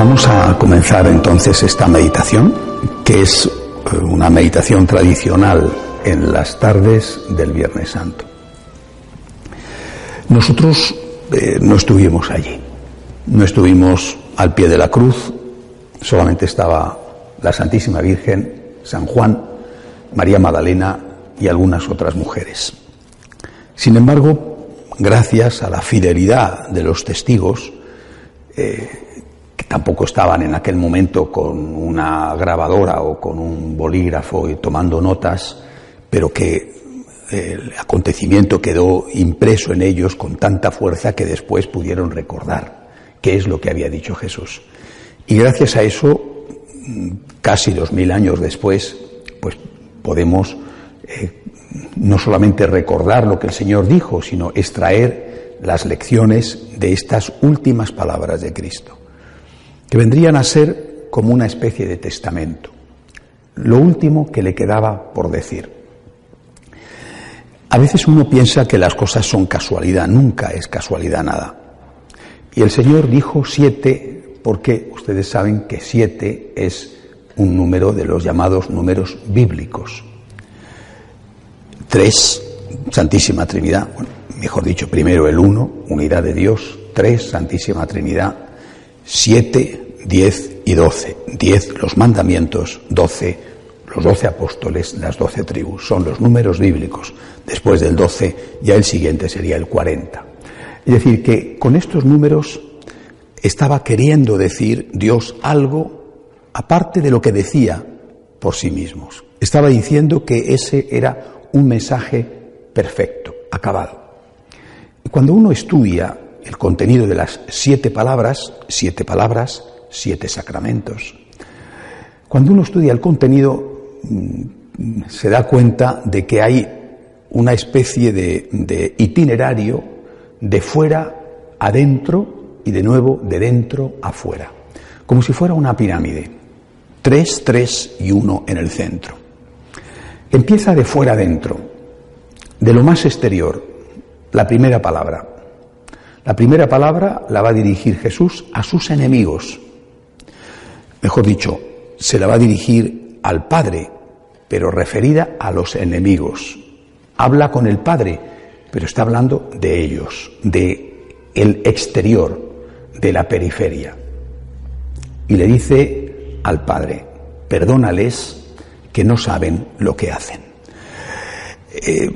vamos a comenzar entonces esta meditación, que es eh, una meditación tradicional en las tardes del Viernes Santo. Nosotros eh, no estuvimos allí, no estuvimos al pie de la cruz, solamente estaba la Santísima Virgen, San Juan, María Magdalena y algunas otras mujeres. Sin embargo, gracias a la fidelidad de los testigos, eh, tampoco estaban en aquel momento con una grabadora o con un bolígrafo y tomando notas, pero que el acontecimiento quedó impreso en ellos con tanta fuerza que después pudieron recordar qué es lo que había dicho Jesús. Y gracias a eso, casi dos mil años después, pues podemos eh, no solamente recordar lo que el Señor dijo, sino extraer las lecciones de estas últimas palabras de Cristo que vendrían a ser como una especie de testamento, lo último que le quedaba por decir. A veces uno piensa que las cosas son casualidad, nunca es casualidad nada. Y el Señor dijo siete porque ustedes saben que siete es un número de los llamados números bíblicos. Tres, Santísima Trinidad, mejor dicho, primero el uno, unidad de Dios, tres, Santísima Trinidad, siete, diez y doce. Diez los mandamientos, doce los doce apóstoles, las doce tribus. Son los números bíblicos. Después del doce ya el siguiente sería el cuarenta. Es decir, que con estos números estaba queriendo decir Dios algo aparte de lo que decía por sí mismos. Estaba diciendo que ese era un mensaje perfecto, acabado. Cuando uno estudia el contenido de las siete palabras, siete palabras, siete sacramentos. Cuando uno estudia el contenido, mm, se da cuenta de que hay una especie de, itinerario de fuera adentro y de nuevo de dentro a fuera, como si fuera una pirámide, tres, tres y uno en el centro. Empieza de fuera adentro, de lo más exterior, la primera palabra, la primera palabra la va a dirigir Jesús a sus enemigos. Mejor dicho, se la va a dirigir al Padre, pero referida a los enemigos. Habla con el Padre, pero está hablando de ellos, de el exterior, de la periferia. Y le dice al Padre, perdónales que no saben lo que hacen. Eh,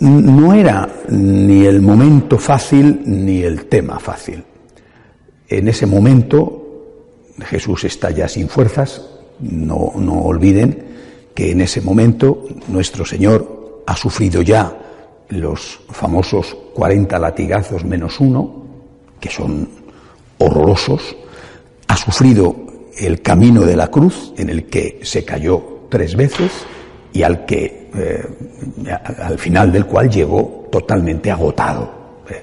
no era ni el momento fácil ni el tema fácil. En ese momento Jesús está ya sin fuerzas, no, no olviden que en ese momento nuestro Señor ha sufrido ya los famosos 40 latigazos menos uno, que son horrorosos, ha sufrido el camino de la cruz en el que se cayó tres veces y al que eh, al final del cual llegó totalmente agotado, eh,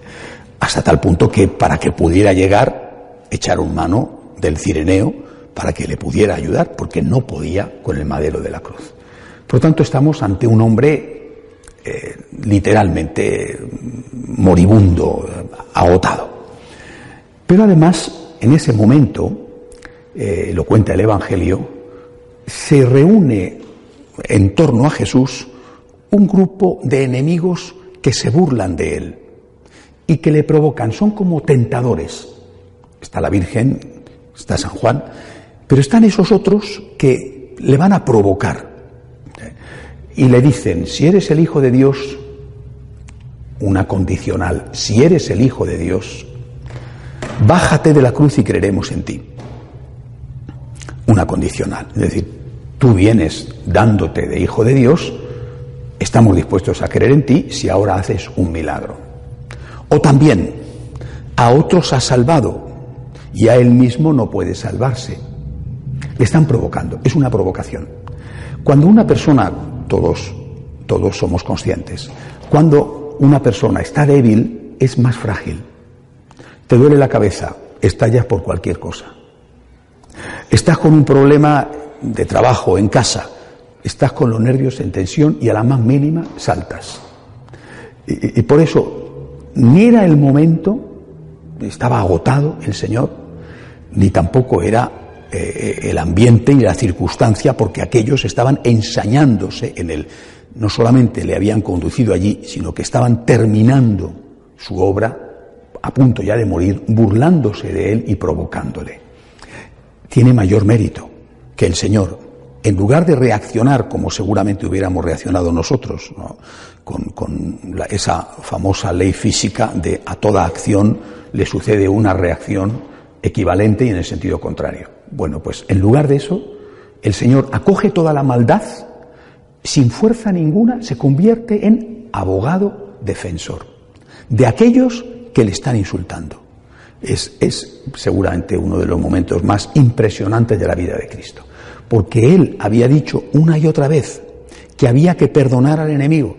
hasta tal punto que para que pudiera llegar echaron mano del cireneo para que le pudiera ayudar, porque no podía con el madero de la cruz. Por tanto, estamos ante un hombre eh, literalmente moribundo, agotado. Pero además, en ese momento, lo cuenta el Evangelio, se reúne en torno a Jesús un grupo de enemigos que se burlan de él y que le provocan, son como tentadores. Está la Virgen, está San Juan, pero están esos otros que le van a provocar y le dicen, si eres el Hijo de Dios, una condicional, si eres el Hijo de Dios, bájate de la cruz y creeremos en ti. Una condicional, es decir, tú vienes dándote de hijo de Dios, estamos dispuestos a creer en ti si ahora haces un milagro. O también, a otros has salvado y a él mismo no puede salvarse. Le están provocando, es una provocación. Cuando una persona, todos, todos somos conscientes, cuando una persona está débil, es más frágil. Te duele la cabeza, estallas por cualquier cosa. Estás con un problema de trabajo en casa, estás con los nervios en tensión y a la más mínima saltas. Y, y por eso, ni era el momento, estaba agotado el Señor, ni tampoco era eh, el ambiente y la circunstancia, porque aquellos estaban ensañándose en él. No solamente le habían conducido allí, sino que estaban terminando su obra a punto ya de morir, burlándose de él y provocándole. Tiene mayor mérito que el Señor, en lugar de reaccionar como seguramente hubiéramos reaccionado nosotros, con, esa famosa ley física de a toda acción le sucede una reacción equivalente y en el sentido contrario. Bueno, pues en lugar de eso, el Señor acoge toda la maldad, sin fuerza ninguna, se convierte en abogado defensor de aquellos que le están insultando. Es, es, seguramente uno de los momentos más impresionantes de la vida de Cristo, porque Él había dicho una y otra vez que había que perdonar al enemigo.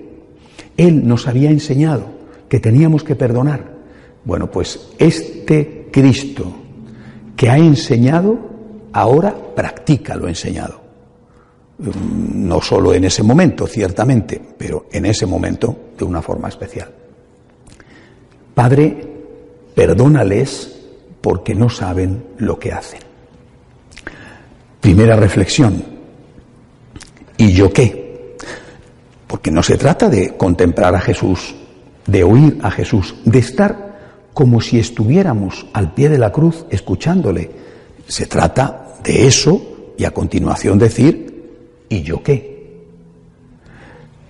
Él nos había enseñado que teníamos que perdonar. Bueno, pues este Cristo que ha enseñado, ahora practica lo enseñado. No solo en ese momento, ciertamente, pero en ese momento de una forma especial. Padre, perdónales porque no saben lo que hacen. Primera reflexión. ¿Y yo qué? Porque no se trata de contemplar a Jesús, de oír a Jesús, de estar como si estuviéramos al pie de la cruz escuchándole. Se trata de eso y a continuación decir, ¿y yo qué?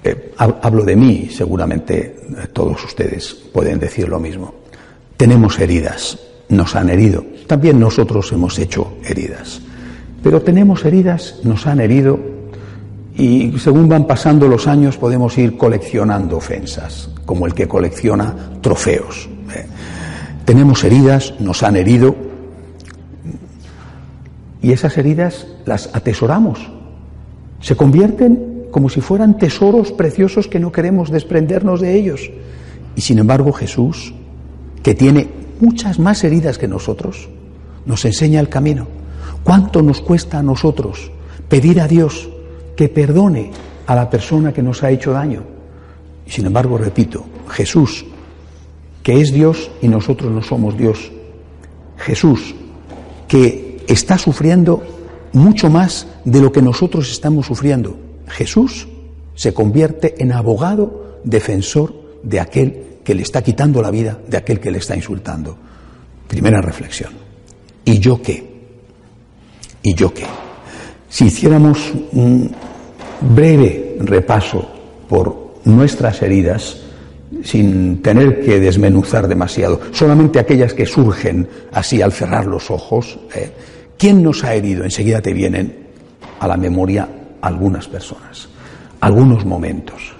Eh, hablo de mí, seguramente todos ustedes pueden decir lo mismo. Tenemos heridas, nos han herido. También nosotros hemos hecho heridas. Pero tenemos heridas, nos han herido y según van pasando los años podemos ir coleccionando ofensas, como el que colecciona trofeos. Tenemos heridas, nos han herido y esas heridas las atesoramos. Se convierten como si fueran tesoros preciosos que no queremos desprendernos de ellos. Y sin embargo Jesús, que tiene muchas más heridas que nosotros, nos enseña el camino. ¿Cuánto nos cuesta a nosotros pedir a Dios que perdone a la persona que nos ha hecho daño? Y sin embargo, repito, Jesús, que es Dios y nosotros no somos Dios. Jesús, que está sufriendo mucho más de lo que nosotros estamos sufriendo. Jesús se convierte en abogado defensor de aquel que le está quitando la vida, de aquel que le está insultando. Primera reflexión. ¿Y yo qué? ¿Y yo qué? Si hiciéramos un breve repaso por nuestras heridas, sin tener que desmenuzar demasiado, solamente aquellas que surgen así al cerrar los ojos, ¿eh? ¿quién nos ha herido? Enseguida te vienen a la memoria algunas personas, algunos momentos.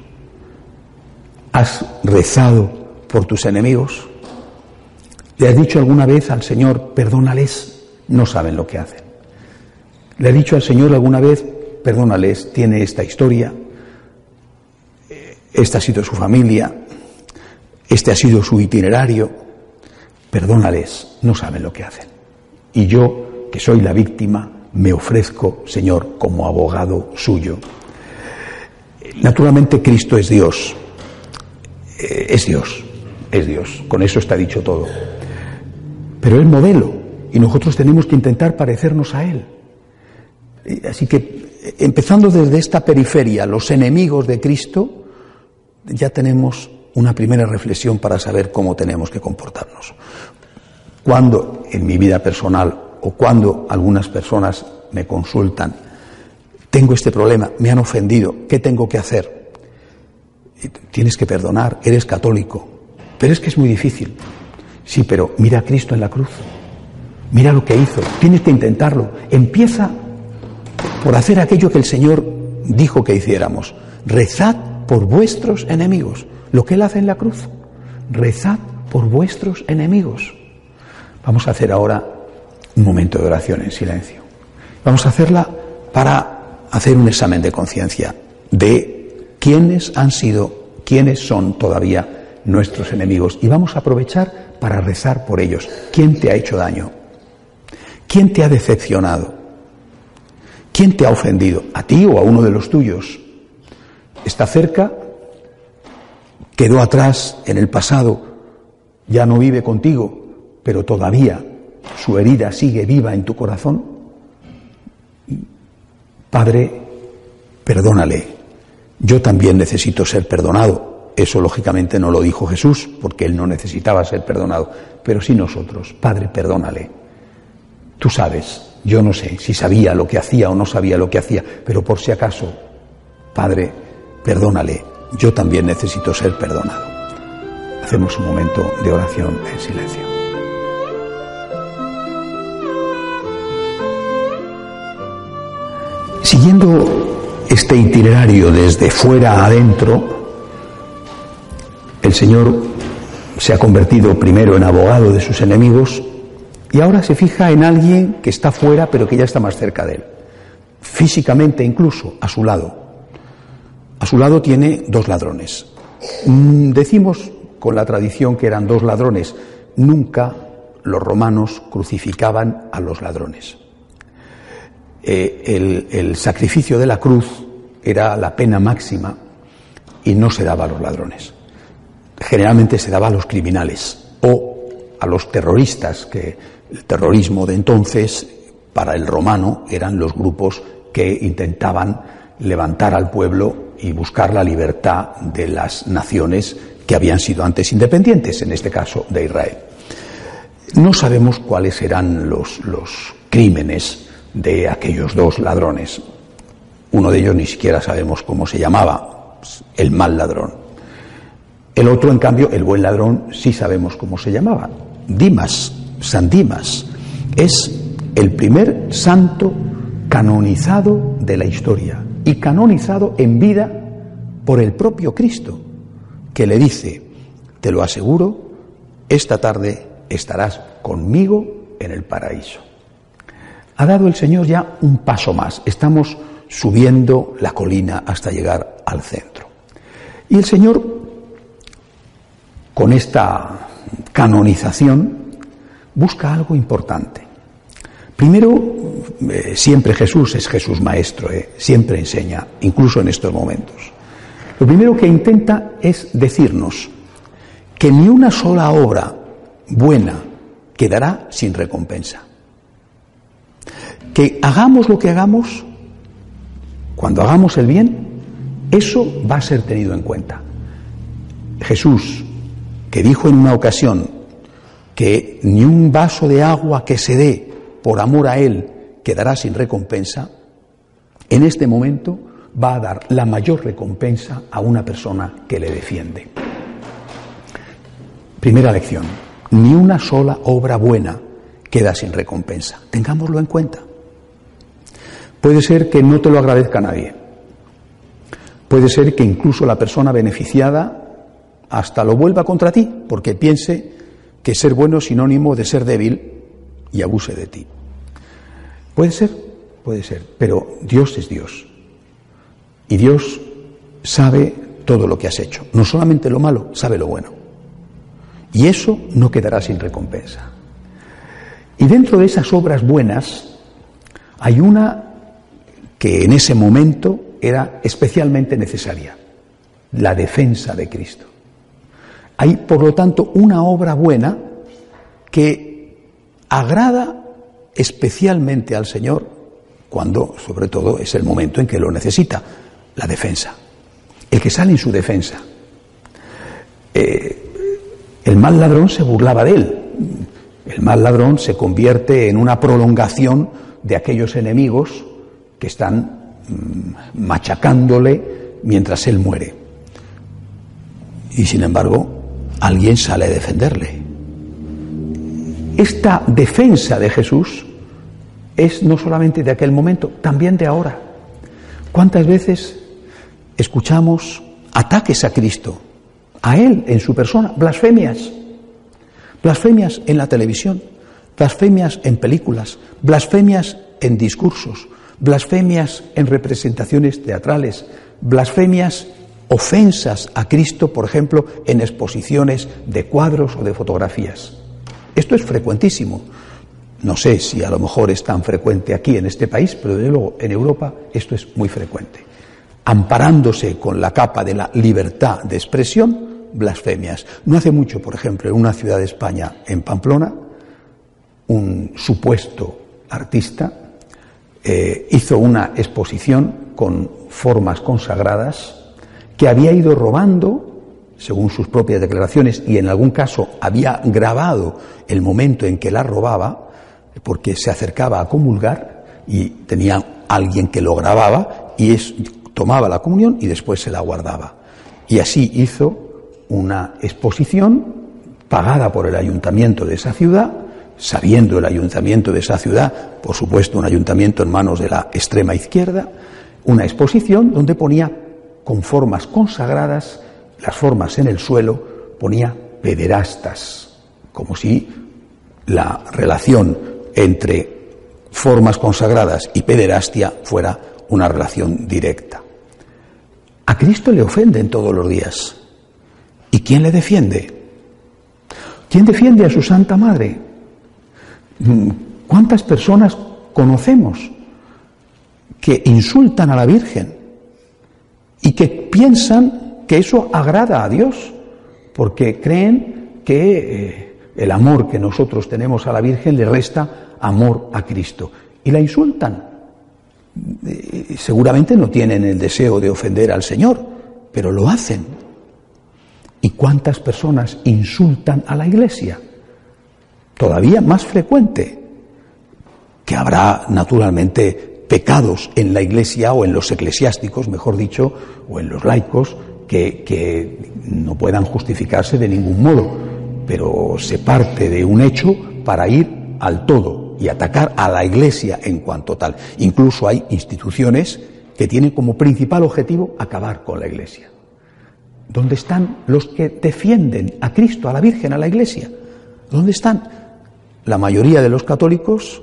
¿Has rezado por tus enemigos? ¿Le has dicho alguna vez al Señor, perdónales? No saben lo que hacen. ¿Le ha dicho al Señor alguna vez, perdónales, tiene esta historia, esta ha sido su familia, este ha sido su itinerario, perdónales, no saben lo que hacen. Y yo, que soy la víctima, me ofrezco, Señor, como abogado suyo. Naturalmente Cristo es Dios, eh, es Dios, es Dios, con eso está dicho todo. Pero es modelo y nosotros tenemos que intentar parecernos a Él. Así que, empezando desde esta periferia, los enemigos de Cristo, ya tenemos una primera reflexión para saber cómo tenemos que comportarnos. Cuando en mi vida personal o cuando algunas personas me consultan, tengo este problema, me han ofendido, ¿qué tengo que hacer? Tienes que perdonar, eres católico, pero es que es muy difícil. Sí, pero mira a Cristo en la cruz, mira lo que hizo, tienes que intentarlo, empieza por hacer aquello que el Señor dijo que hiciéramos. Rezad por vuestros enemigos. Lo que Él hace en la cruz. Rezad por vuestros enemigos. Vamos a hacer ahora un momento de oración en silencio. Vamos a hacerla para hacer un examen de conciencia de quiénes han sido, quiénes son todavía nuestros enemigos. Y vamos a aprovechar para rezar por ellos. ¿Quién te ha hecho daño? ¿Quién te ha decepcionado? ¿Quién te ha ofendido? ¿A ti o a uno de los tuyos? ¿Está cerca? ¿Quedó atrás en el pasado? ¿Ya no vive contigo? Pero todavía su herida sigue viva en tu corazón? Padre, perdónale. Yo también necesito ser perdonado. Eso lógicamente no lo dijo Jesús, porque él no necesitaba ser perdonado, pero sí nosotros. Padre, perdónale. Tú sabes, yo no sé si sabía lo que hacía o no sabía lo que hacía, pero por si acaso, Padre, perdónale. Yo también necesito ser perdonado. Hacemos un momento de oración en silencio. Siguiendo este itinerario desde fuera adentro, el Señor se ha convertido primero en abogado de sus enemigos y ahora se fija en alguien que está fuera pero que ya está más cerca de él, físicamente incluso, a su lado. A su lado tiene dos ladrones. Mm, decimos con la tradición que eran dos ladrones, nunca los romanos crucificaban a los ladrones. Eh, el, sacrificio de la cruz era la pena máxima y no se daba a los ladrones. Generalmente se daba a los criminales o a los terroristas, que el terrorismo de entonces para el romano eran los grupos que intentaban levantar al pueblo y buscar la libertad de las naciones que habían sido antes independientes, en este caso de Israel. No sabemos cuáles eran los, los crímenes de aquellos dos ladrones. Uno de ellos ni siquiera sabemos cómo se llamaba, el mal ladrón. El otro, en cambio, el buen ladrón, sí sabemos cómo se llamaba. Dimas, San Dimas, es el primer santo canonizado de la historia y canonizado en vida por el propio Cristo, que le dice, te lo aseguro, esta tarde estarás conmigo en el paraíso ha dado el Señor ya un paso más. Estamos subiendo la colina hasta llegar al centro. Y el Señor, con esta canonización, busca algo importante. Primero, eh, siempre Jesús es Jesús Maestro, eh, siempre enseña, incluso en estos momentos. Lo primero que intenta es decirnos que ni una sola obra buena quedará sin recompensa que hagamos lo que hagamos, cuando hagamos el bien, eso va a ser tenido en cuenta. Jesús, que dijo en una ocasión que ni un vaso de agua que se dé por amor a Él quedará sin recompensa, en este momento va a dar la mayor recompensa a una persona que le defiende. Primera lección, ni una sola obra buena queda sin recompensa. Tengámoslo en cuenta. Puede ser que no te lo agradezca nadie. Puede ser que incluso la persona beneficiada hasta lo vuelva contra ti, porque piense que ser bueno es sinónimo de ser débil y abuse de ti. Puede ser, puede ser, pero Dios es Dios. Y Dios sabe todo lo que has hecho. No solamente lo malo, sabe lo bueno. Y eso no quedará sin recompensa. Y dentro de esas obras buenas hay una que en ese momento era especialmente necesaria, la defensa de Cristo. Hay, por lo tanto, una obra buena que agrada especialmente al Señor cuando, sobre todo, es el momento en que lo necesita, la defensa. El que sale en su defensa. Eh, el mal ladrón se burlaba de él. El mal ladrón se convierte en una prolongación de aquellos enemigos que están mm, machacándole mientras él muere. Y sin embargo, alguien sale a defenderle. Esta defensa de Jesús es no solamente de aquel momento, también de ahora. ¿Cuántas veces escuchamos ataques a Cristo, a Él en su persona, blasfemias? Blasfemias en la televisión, blasfemias en películas, blasfemias en discursos, blasfemias en representaciones teatrales, blasfemias, ofensas a Cristo, por ejemplo, en exposiciones de cuadros o de fotografías. Esto es frecuentísimo. No sé si a lo mejor es tan frecuente aquí en este país, pero desde luego en Europa esto es muy frecuente. Amparándose con la capa de la libertad de expresión, blasfemias. No hace mucho, por ejemplo, en una ciudad de España, en Pamplona, un supuesto artista eh, hizo una exposición con formas consagradas que había ido robando según sus propias declaraciones, y en algún caso había grabado el momento en que la robaba, porque se acercaba a comulgar y tenía alguien que lo grababa y tomaba la comunión y después se la guardaba. Y así hizo una exposición pagada por el ayuntamiento de esa ciudad, sabiendo el ayuntamiento de esa ciudad, por supuesto un ayuntamiento en manos de la extrema izquierda, una exposición donde ponía con formas consagradas las formas en el suelo, ponía pederastas, como si la relación entre formas consagradas y pederastia fuera una relación directa. A Cristo le ofenden todos los días. ¿Y quién le defiende? ¿Quién defiende a su Santa Madre? Mm, ¿Cuántas personas conocemos que insultan a la Virgen y que piensan que eso agrada a Dios, porque creen que eh, el amor que nosotros tenemos a la Virgen le resta amor a Cristo. Y la insultan. Eh, seguramente no tienen el deseo de ofender al Señor, pero lo hacen. ¿Y cuántas personas insultan a la Iglesia? Todavía más frecuente, que habrá naturalmente pecados en la Iglesia o en los eclesiásticos, mejor dicho, o en los laicos, que, no puedan justificarse de ningún modo, pero se parte de un hecho para ir al todo y atacar a la Iglesia en cuanto tal. Incluso hay instituciones que tienen como principal objetivo acabar con la Iglesia. ¿Dónde están los que defienden a Cristo, a la Virgen, a la Iglesia? ¿Dónde están? La mayoría de los católicos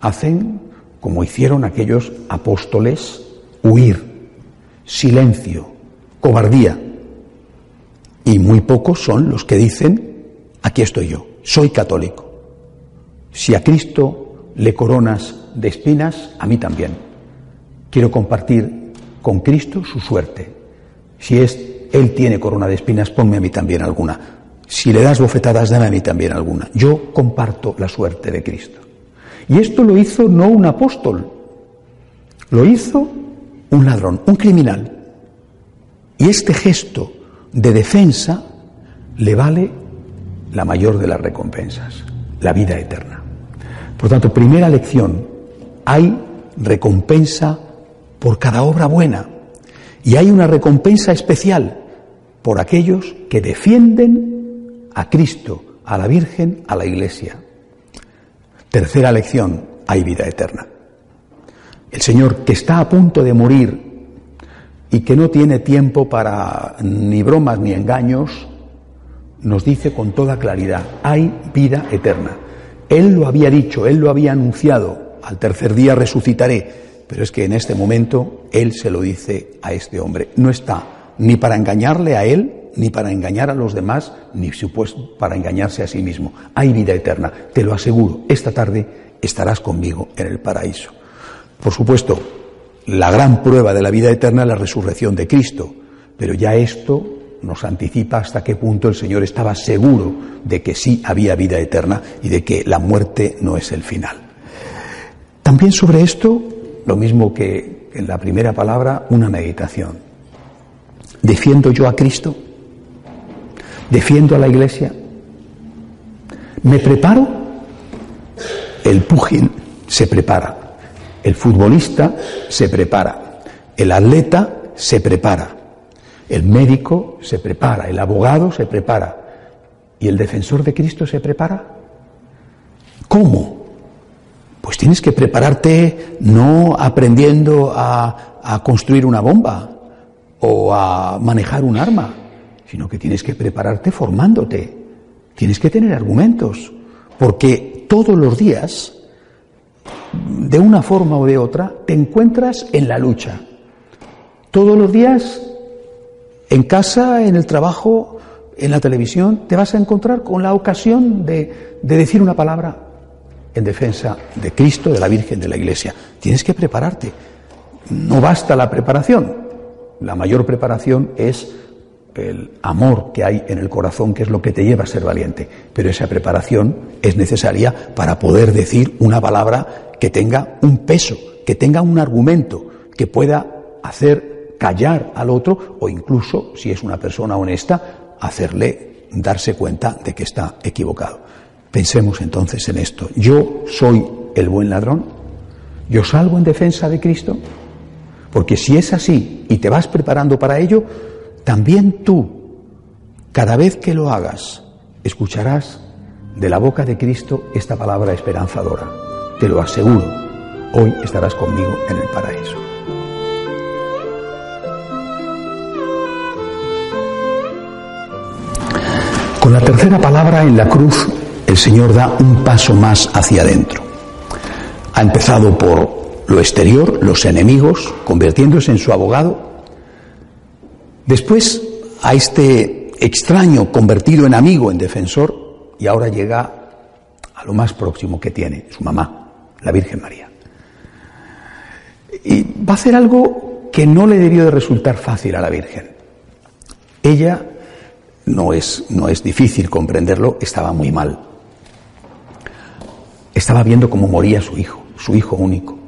hacen como hicieron aquellos apóstoles, huir, silencio, cobardía. Y muy pocos son los que dicen, aquí estoy yo, soy católico. Si a Cristo le coronas de espinas, a mí también. Quiero compartir con Cristo su suerte. Si es Él tiene corona de espinas, ponme a mí también alguna. Si le das bofetadas, dame a mí también alguna. Yo comparto la suerte de Cristo. Y esto lo hizo no un apóstol, lo hizo un ladrón, un criminal. Y este gesto de defensa le vale la mayor de las recompensas, la vida eterna. Por tanto, primera lección, hay recompensa por cada obra buena y hay una recompensa especial por aquellos que defienden a Cristo, a la Virgen, a la Iglesia. Tercera lección, hay vida eterna. El Señor que está a punto de morir y que no tiene tiempo para ni bromas ni engaños, nos dice con toda claridad, hay vida eterna. Él lo había dicho, Él lo había anunciado, al tercer día resucitaré, pero es que en este momento Él se lo dice a este hombre. No está ni para engañarle a Él, ni para engañar a los demás, ni supuesto para engañarse a sí mismo. Hay vida eterna, te lo aseguro, esta tarde estarás conmigo en el paraíso. Por supuesto, la gran prueba de la vida eterna es la resurrección de Cristo, pero ya esto nos anticipa hasta qué punto el Señor estaba seguro de que sí había vida eterna y de que la muerte no es el final. También sobre esto, lo mismo que en la primera palabra, una meditación. ¿Defiendo yo a Cristo? ¿Defiendo a la Iglesia? ¿Me preparo? El púgil se prepara. El futbolista se prepara, el atleta se prepara, el médico se prepara, el abogado se prepara y el defensor de Cristo se prepara. ¿Cómo? Pues tienes que prepararte no aprendiendo a, a construir una bomba o a manejar un arma, sino que tienes que prepararte formándote. Tienes que tener argumentos, porque todos los días, de una forma o de otra, te encuentras en la lucha. Todos los días, en casa, en el trabajo, en la televisión, te vas a encontrar con la ocasión de, de decir una palabra en defensa de Cristo, de la Virgen, de la Iglesia. Tienes que prepararte. No basta la preparación. La mayor preparación es el amor que hay en el corazón, que es lo que te lleva a ser valiente. Pero esa preparación es necesaria para poder decir una palabra que tenga un peso, que tenga un argumento, que pueda hacer callar al otro o incluso, si es una persona honesta, hacerle darse cuenta de que está equivocado. Pensemos entonces en esto. Yo soy el buen ladrón. Yo salgo en defensa de Cristo. Porque si es así y te vas preparando para ello, también tú, cada vez que lo hagas, escucharás de la boca de Cristo esta palabra esperanzadora. Te lo aseguro, hoy estarás conmigo en el paraíso. Con la tercera palabra en la cruz, el Señor da un paso más hacia adentro. Ha empezado por lo exterior, los enemigos, convirtiéndose en su abogado, Después a este extraño convertido en amigo, en defensor, y ahora llega a lo más próximo que tiene, su mamá, la Virgen María. Y va a hacer algo que no le debió de resultar fácil a la Virgen. Ella, no es, no es difícil comprenderlo, estaba muy mal. Estaba viendo cómo moría su hijo, su hijo único.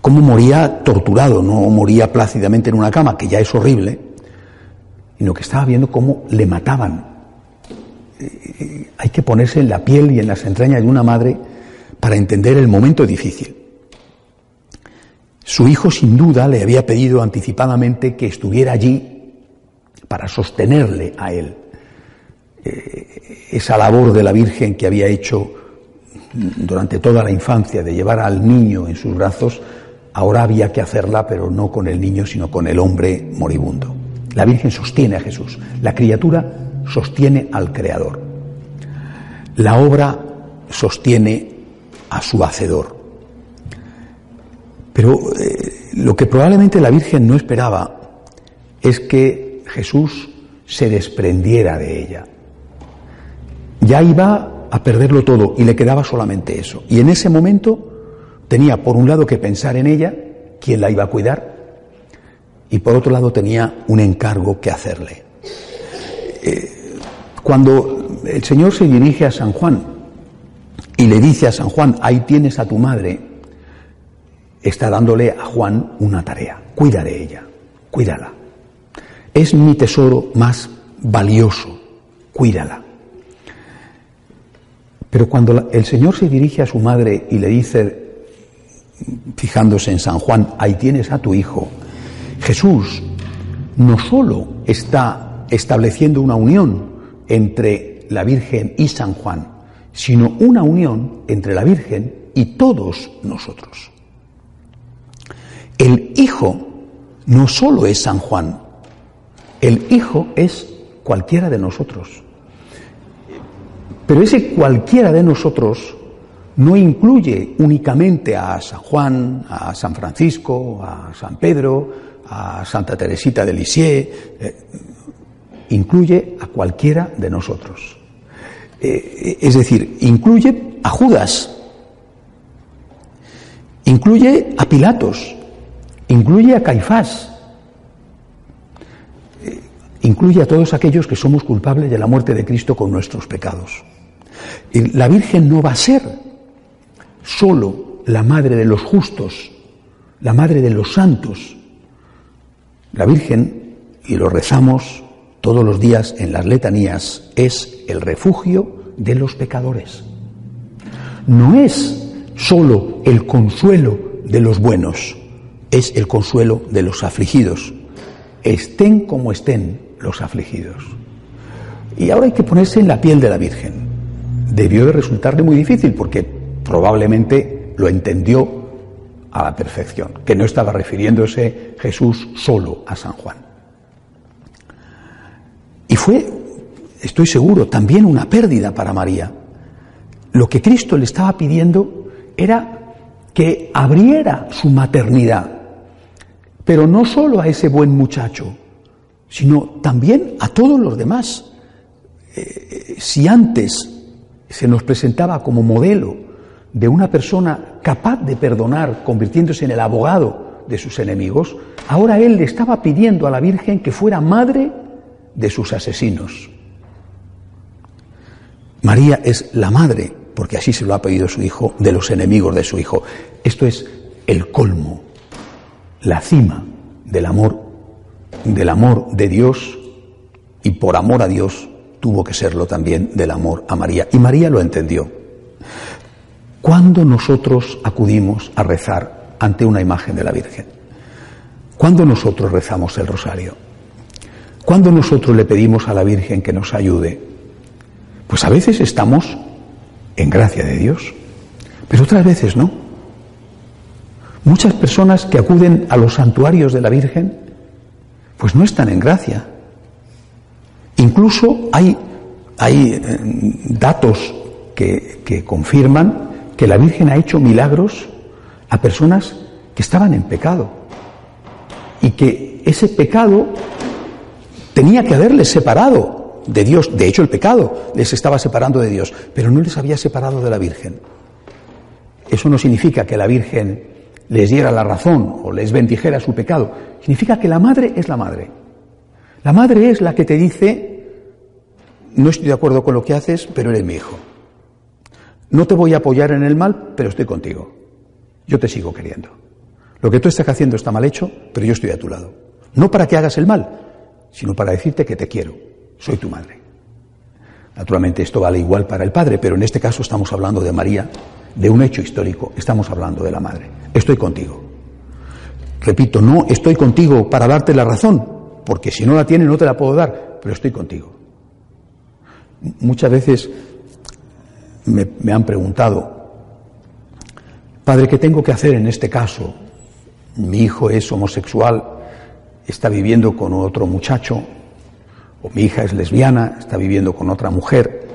Cómo moría torturado, no moría plácidamente en una cama, que ya es horrible, sino que estaba viendo cómo le mataban. Eh, hay que ponerse en la piel y en las entrañas de una madre para entender el momento difícil. Su hijo sin duda le había pedido anticipadamente que estuviera allí para sostenerle a él. Eh, esa labor de la Virgen que había hecho durante toda la infancia de llevar al niño en sus brazos, ahora había que hacerla, pero no con el niño, sino con el hombre moribundo. La Virgen sostiene a Jesús, la criatura sostiene al Creador. La obra sostiene a su Hacedor. Pero eh, lo que probablemente la Virgen no esperaba es que Jesús se desprendiera de ella. Ya iba a perderlo todo y le quedaba solamente eso. Y en ese momento tenía por un lado que pensar en ella, quién la iba a cuidar, y por otro lado tenía un encargo que hacerle. Eh, cuando el Señor se dirige a San Juan y le dice a San Juan, ahí tienes a tu madre, está dándole a Juan una tarea, cuida de ella, cuídala. Es mi tesoro más valioso, cuídala. Pero cuando el Señor se dirige a su madre y le dice, fijándose en San Juan, ahí tienes a tu hijo, Jesús no solo está estableciendo una unión entre la Virgen y San Juan, sino una unión entre la Virgen y todos nosotros. El Hijo no solo es San Juan, el Hijo es cualquiera de nosotros. Pero ese cualquiera de nosotros no incluye únicamente a San Juan, a San Francisco, a San Pedro, a Santa Teresita de Lisieux, eh, incluye a cualquiera de nosotros. Eh, es decir, incluye a Judas, incluye a Pilatos, incluye a Caifás, eh, incluye a todos aquellos que somos culpables de la muerte de Cristo con nuestros pecados. La Virgen no va a ser solo la madre de los justos, la madre de los santos, la Virgen, y lo rezamos todos los días en las letanías, es el refugio de los pecadores. No es sólo el consuelo de los buenos, es el consuelo de los afligidos. Estén como estén los afligidos. Y ahora hay que ponerse en la piel de la Virgen. Debió de resultarle muy difícil porque probablemente lo entendió a la perfección, que no estaba refiriéndose Jesús solo a San Juan. Y fue, estoy seguro, también una pérdida para María. Lo que Cristo le estaba pidiendo era que abriera su maternidad, pero no solo a ese buen muchacho, sino también a todos los demás. Eh, si antes se nos presentaba como modelo de una persona capaz de perdonar, convirtiéndose en el abogado de sus enemigos, ahora él le estaba pidiendo a la Virgen que fuera madre de sus asesinos. María es la madre, porque así se lo ha pedido su hijo, de los enemigos de su hijo. Esto es el colmo, la cima del amor, del amor de Dios y por amor a Dios tuvo que serlo también del amor a María. Y María lo entendió. ¿Cuándo nosotros acudimos a rezar ante una imagen de la Virgen? ¿Cuándo nosotros rezamos el rosario? ¿Cuándo nosotros le pedimos a la Virgen que nos ayude? Pues a veces estamos en gracia de Dios, pero otras veces no. Muchas personas que acuden a los santuarios de la Virgen, pues no están en gracia. Incluso hay, hay eh, datos que, que confirman que la Virgen ha hecho milagros a personas que estaban en pecado y que ese pecado tenía que haberles separado de Dios. De hecho, el pecado les estaba separando de Dios, pero no les había separado de la Virgen. Eso no significa que la Virgen les diera la razón o les bendijera su pecado. Significa que la madre es la madre. La madre es la que te dice, no estoy de acuerdo con lo que haces, pero eres mi hijo. No te voy a apoyar en el mal, pero estoy contigo. Yo te sigo queriendo. Lo que tú estás haciendo está mal hecho, pero yo estoy a tu lado. No para que hagas el mal, sino para decirte que te quiero. Soy tu madre. Naturalmente esto vale igual para el padre, pero en este caso estamos hablando de María, de un hecho histórico, estamos hablando de la madre. Estoy contigo. Repito, no estoy contigo para darte la razón, porque si no la tienes no te la puedo dar, pero estoy contigo. Muchas veces me, me han preguntado, Padre, ¿qué tengo que hacer en este caso? Mi hijo es homosexual, está viviendo con otro muchacho, o mi hija es lesbiana, está viviendo con otra mujer,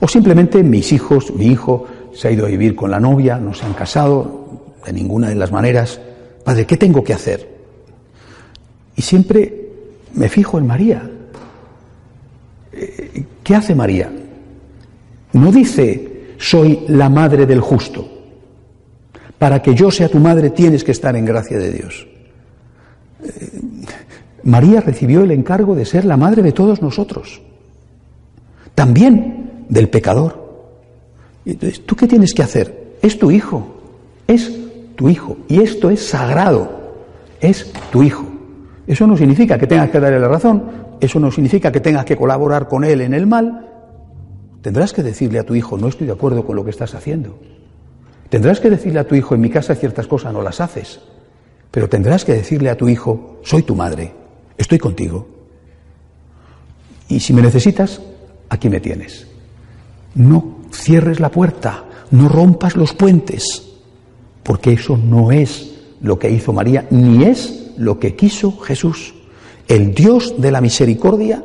o simplemente mis hijos, mi hijo se ha ido a vivir con la novia, no se han casado de ninguna de las maneras. Padre, ¿qué tengo que hacer? Y siempre me fijo en María. Eh, ¿Qué hace María? No dice, soy la madre del justo. Para que yo sea tu madre tienes que estar en gracia de Dios. Eh, María recibió el encargo de ser la madre de todos nosotros, también del pecador. Entonces, ¿tú qué tienes que hacer? Es tu hijo, es tu hijo, y esto es sagrado, es tu hijo. Eso no significa que tengas que darle la razón, eso no significa que tengas que colaborar con él en el mal. Tendrás que decirle a tu hijo, no estoy de acuerdo con lo que estás haciendo. Tendrás que decirle a tu hijo, en mi casa ciertas cosas no las haces. Pero tendrás que decirle a tu hijo, soy tu madre, estoy contigo. Y si me necesitas, aquí me tienes. No cierres la puerta, no rompas los puentes, porque eso no es lo que hizo María, ni es lo que quiso Jesús. El Dios de la misericordia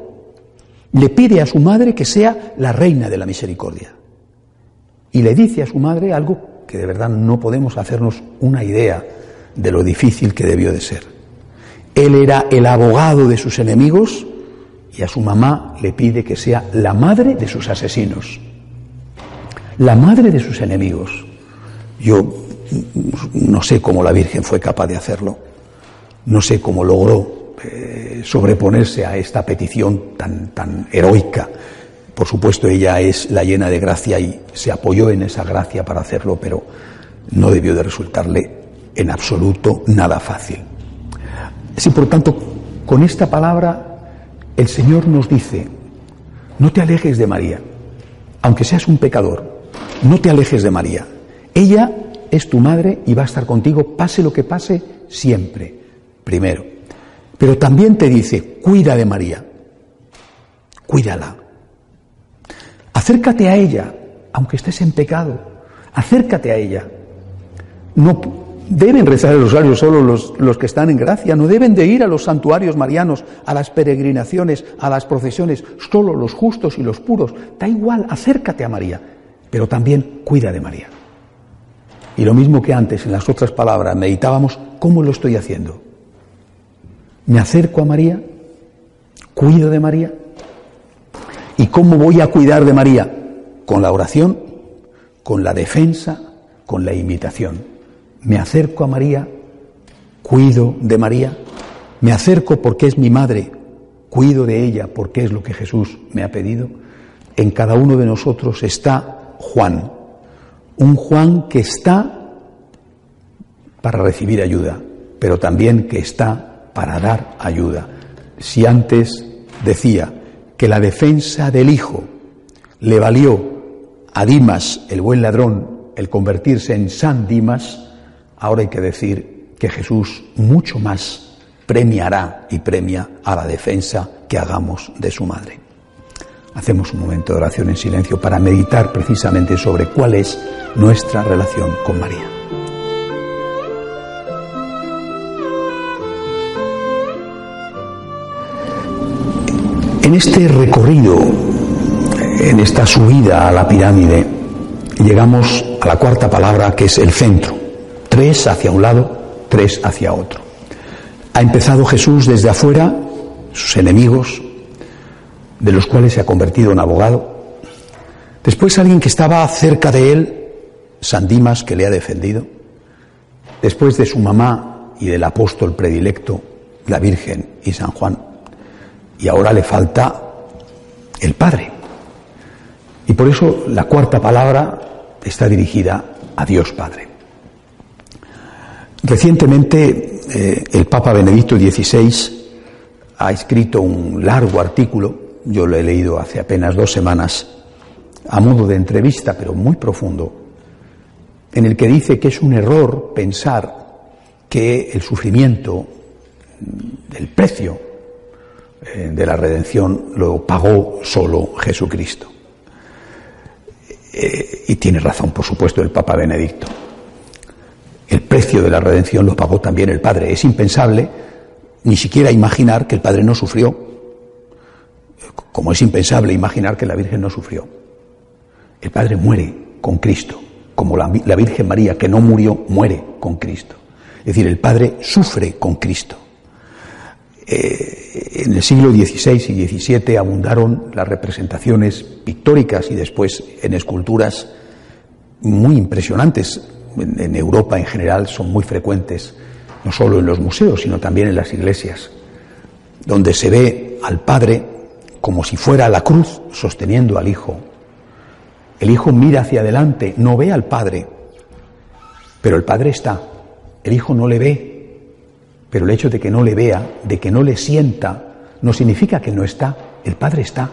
le pide a su madre que sea la reina de la misericordia. Y le dice a su madre algo que de verdad no podemos hacernos una idea de lo difícil que debió de ser. Él era el abogado de sus enemigos y a su mamá le pide que sea la madre de sus asesinos, la madre de sus enemigos. Yo no sé cómo la Virgen fue capaz de hacerlo, no sé cómo logró eh, sobreponerse a esta petición tan, tan heroica. Por supuesto, ella es la llena de gracia y se apoyó en esa gracia para hacerlo, pero no debió de resultarle en absoluto nada fácil. Si por tanto con esta palabra el Señor nos dice, no te alejes de María, aunque seas un pecador, no te alejes de María. Ella es tu madre y va a estar contigo, pase lo que pase, siempre, primero. Pero también te dice, cuida de María, cuídala. Acércate a ella, aunque estés en pecado, acércate a ella No deben rezar el rosario solo los, los, que están en gracia, no deben de ir a los santuarios marianos, a las peregrinaciones, a las procesiones, solo los justos y los puros. Da igual, acércate a María, pero también cuida de María. Y lo mismo que antes, en las otras palabras, meditábamos, ¿cómo lo estoy haciendo? ¿Me acerco a María? ¿Cuido de María? ¿Y cómo voy a cuidar de María? Con la oración, con la defensa, con la imitación. Me acerco a María, cuido de María, me acerco porque es mi madre, cuido de ella porque es lo que Jesús me ha pedido. En cada uno de nosotros está Juan, un Juan que está para recibir ayuda, pero también que está para dar ayuda. Si antes decía que la defensa del Hijo le valió a Dimas, el buen ladrón, el convertirse en San Dimas, ahora hay que decir que Jesús mucho más premiará y premia a la defensa que hagamos de su madre. Hacemos un momento de oración en silencio para meditar precisamente sobre cuál es nuestra relación con María. En este recorrido, en esta subida a la pirámide, llegamos a la cuarta palabra que es el centro. Tres hacia un lado, tres hacia otro. Ha empezado Jesús desde afuera, sus enemigos, de los cuales se ha convertido en abogado. Después alguien que estaba cerca de él, San Dimas, que le ha defendido. Después de su mamá y del apóstol predilecto, la Virgen y San Juan. Y ahora le falta el Padre. Y por eso la cuarta palabra está dirigida a Dios Padre. Recientemente eh, el Papa Benedicto XVI ha escrito un largo artículo yo lo he leído hace apenas dos semanas, a modo de entrevista, pero muy profundo, en el que dice que es un error pensar que el sufrimiento, el precio eh, de la redención lo pagó solo Jesucristo. Eh, y tiene razón, por supuesto, el Papa Benedicto. El precio de la redención lo pagó también el Padre. Es impensable ni siquiera imaginar que el Padre no sufrió como es impensable imaginar que la Virgen no sufrió. El Padre muere con Cristo, como la, Virgen María, que no murió, muere con Cristo. Es decir, el Padre sufre con Cristo. Eh, en el siglo XVI y XVII abundaron las representaciones pictóricas y después en esculturas muy impresionantes. en Europa en general son muy frecuentes, no solo en los museos, sino también en las iglesias, donde se ve al Padre como si fuera la cruz sosteniendo al Hijo. El Hijo mira hacia adelante, no ve al Padre, pero el Padre está. El Hijo no le ve, pero el hecho de que no le vea, de que no le sienta, no significa que no está. El Padre está.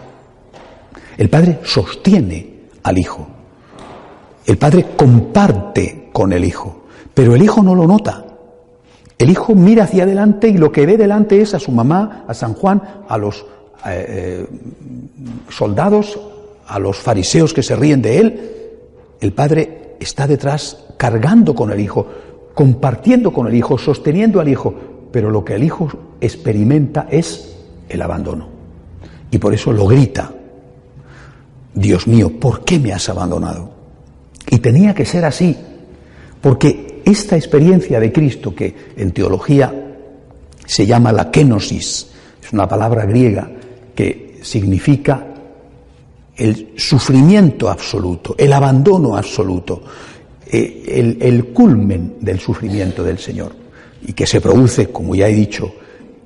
El Padre sostiene al Hijo. El Padre comparte con el Hijo, pero el Hijo no lo nota. El Hijo mira hacia adelante y lo que ve delante es a su mamá, a San Juan, a los eh, soldados, a los fariseos que se ríen de él, el Padre está detrás cargando con el Hijo, compartiendo con el Hijo, sosteniendo al Hijo, pero lo que el Hijo experimenta es el abandono. Y por eso lo grita, Dios mío, ¿por qué me has abandonado? Y tenía que ser así, porque esta experiencia de Cristo, que en teología se llama la kenosis, es una palabra griega, que significa el sufrimiento absoluto, el abandono absoluto, eh, el, el culmen del sufrimiento del Señor, y que se produce, como ya he dicho,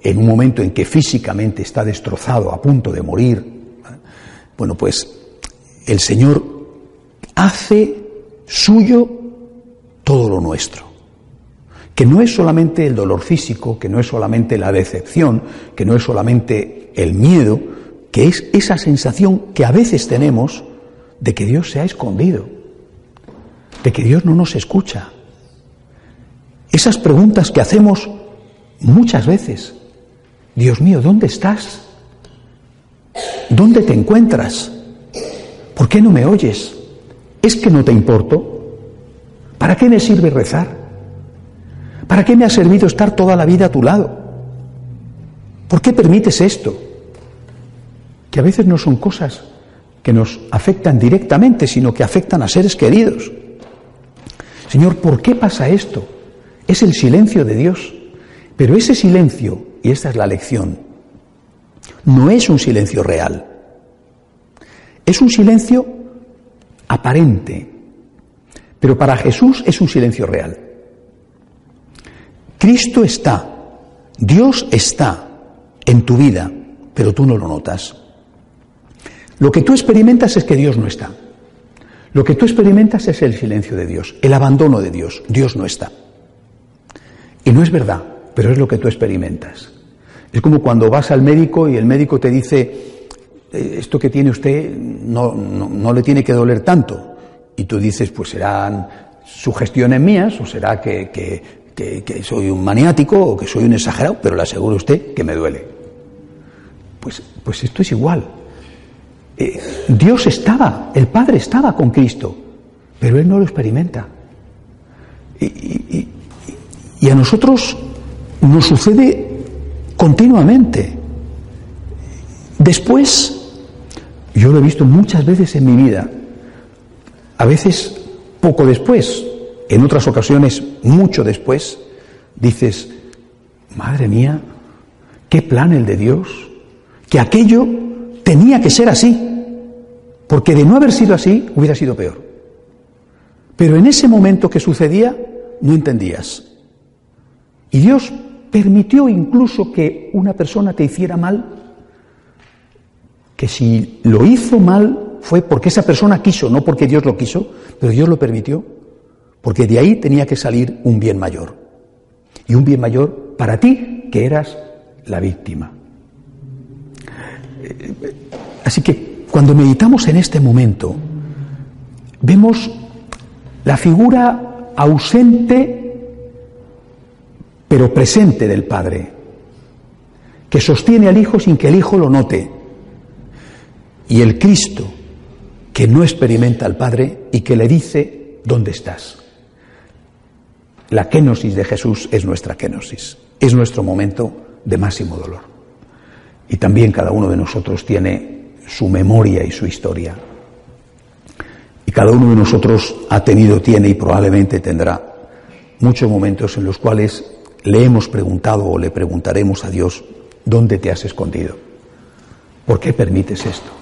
en un momento en que físicamente está destrozado, a punto de morir. Bueno, pues el Señor hace suyo todo lo nuestro que no es solamente el dolor físico, que no es solamente la decepción, que no es solamente el miedo, que es esa sensación que a veces tenemos de que Dios se ha escondido, de que Dios no nos escucha. Esas preguntas que hacemos muchas veces. Dios mío, ¿dónde estás? ¿Dónde te encuentras? ¿Por qué no me oyes? ¿Es que no te importo? ¿Para qué me sirve rezar? ¿Para qué me ha servido estar toda la vida a tu lado? ¿Por qué permites esto? Que a veces no son cosas que nos afectan directamente, sino que afectan a seres queridos. Señor, ¿por qué pasa esto? Es el silencio de Dios. Pero ese silencio, y esta es la lección, no es un silencio real. Es un silencio aparente, pero para Jesús es un silencio real. Cristo está, Dios está en tu vida, pero tú no lo notas. Lo que tú experimentas es que Dios no está. Lo que tú experimentas es el silencio de Dios, el abandono de Dios. Dios no está. Y no es verdad, pero es lo que tú experimentas. Es como cuando vas al médico y el médico te dice, eh, esto que tiene usted no, no, le tiene que doler tanto. Y tú dices, pues serán sugestiones mías o será que, que, soy un maniático o que soy un exagerado, pero le aseguro a usted que me duele. Pues, pues esto es igual. Eh, Dios estaba, el Padre estaba con Cristo, pero Él no lo experimenta. Y a nosotros nos sucede continuamente. Después, yo lo he visto muchas veces en mi vida, a veces poco después, en otras ocasiones mucho después, dices, madre mía, qué plan el de Dios, que aquello tenía que ser así, porque de no haber sido así hubiera sido peor. Pero en ese momento que sucedía, no entendías. Y Dios permitió incluso que una persona te hiciera mal, que si lo hizo mal fue porque esa persona quiso, no porque Dios lo quiso, pero Dios lo permitió, porque de ahí tenía que salir un bien mayor. Y un bien mayor para ti, que eras la víctima. Así que cuando meditamos en este momento, vemos la figura ausente pero presente del Padre, que sostiene al Hijo sin que el Hijo lo note, y el Cristo, que no experimenta al Padre y que le dice, ¿dónde estás? La kenosis de Jesús es nuestra kenosis, es nuestro momento de máximo dolor. Y también cada uno de nosotros tiene su memoria y su historia. Y cada uno de nosotros ha tenido, tiene y probablemente tendrá muchos momentos en los cuales le hemos preguntado o le preguntaremos a Dios, ¿dónde te has escondido? ¿Por qué permites esto?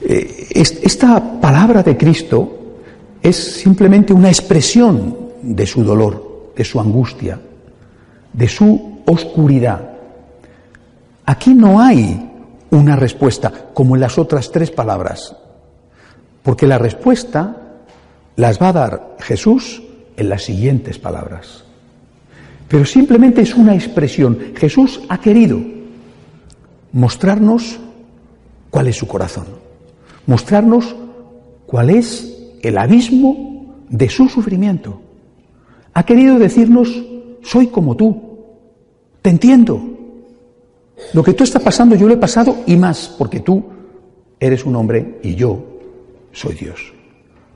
Eh, esta palabra de Cristo es simplemente una expresión de su dolor, de su angustia, de su oscuridad. Aquí no hay una respuesta como en las otras tres palabras, porque la respuesta las va a dar Jesús en las siguientes palabras pero simplemente es una expresión. Jesús ha querido mostrarnos cuál es su corazón, mostrarnos cuál es el abismo de su sufrimiento. Ha querido decirnos, soy como tú, te entiendo. Lo que tú está pasando yo lo he pasado y más, porque tú eres un hombre y yo soy Dios.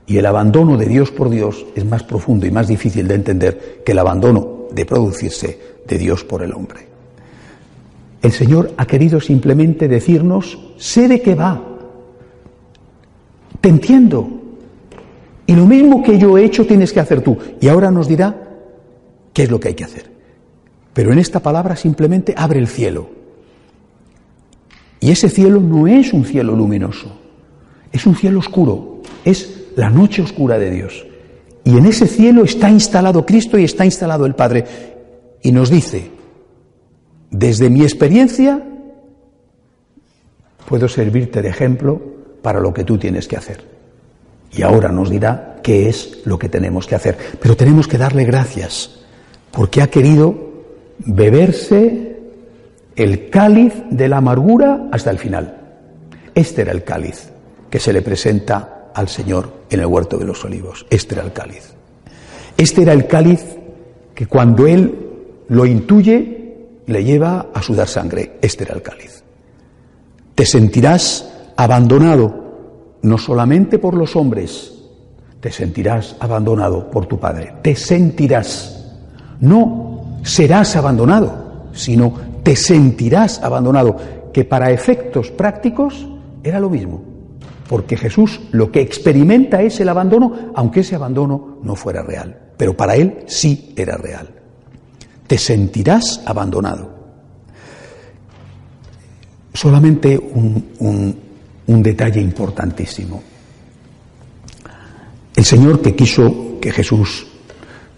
Y el abandono de Dios por Dios es más profundo y más difícil de entender que el abandono de producirse de Dios por el hombre. El Señor ha querido simplemente decirnos, sé de qué va, te entiendo, y lo mismo que yo he hecho tienes que hacer tú. Y ahora nos dirá qué es lo que hay que hacer. Pero en esta palabra simplemente abre el cielo. Y ese cielo no es un cielo luminoso, es un cielo oscuro, es la noche oscura de Dios. Y en ese cielo está instalado Cristo y está instalado el Padre. Y nos dice, desde mi experiencia, puedo servirte de ejemplo para lo que tú tienes que hacer. Y ahora nos dirá qué es lo que tenemos que hacer. Pero tenemos que darle gracias, porque ha querido beberse el cáliz de la amargura hasta el final. Este era el cáliz que se le presenta al Señor en el huerto de los olivos. Este era el cáliz. Este era el cáliz que cuando Él lo intuye le lleva a sudar sangre. Este era el cáliz. Te sentirás abandonado no solamente por los hombres, te sentirás abandonado por tu Padre. Te sentirás, No serás abandonado, sino te sentirás abandonado, que para efectos prácticos era lo mismo. Porque Jesús lo que experimenta es el abandono, aunque ese abandono no fuera real. Pero para él sí era real. Te sentirás abandonado. Solamente un, un detalle importantísimo. El Señor que quiso que Jesús